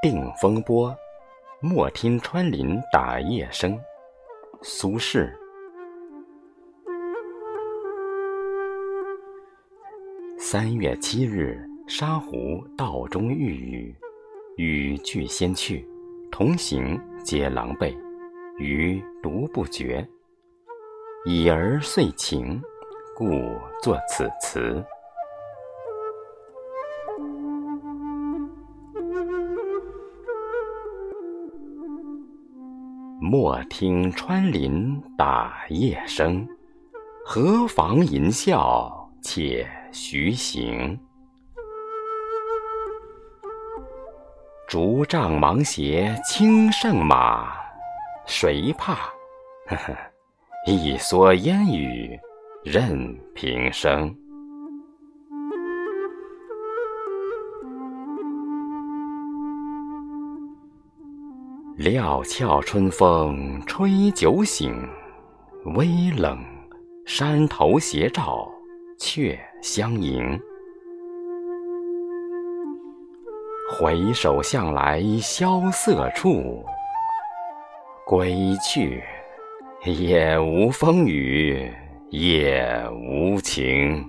定风波，莫听穿林打叶声。苏轼。三月七日，沙湖道中遇雨，雨俱先去，同行皆狼狈，余独不觉。已而遂晴，故作此词。莫听穿林打叶声，何妨吟啸且徐行。竹杖芒鞋轻胜马，谁怕？呵呵，一蓑烟雨任平生。料峭春风吹酒醒微冷山头斜照却相迎。回首向来萧瑟处归去也无风雨也无晴。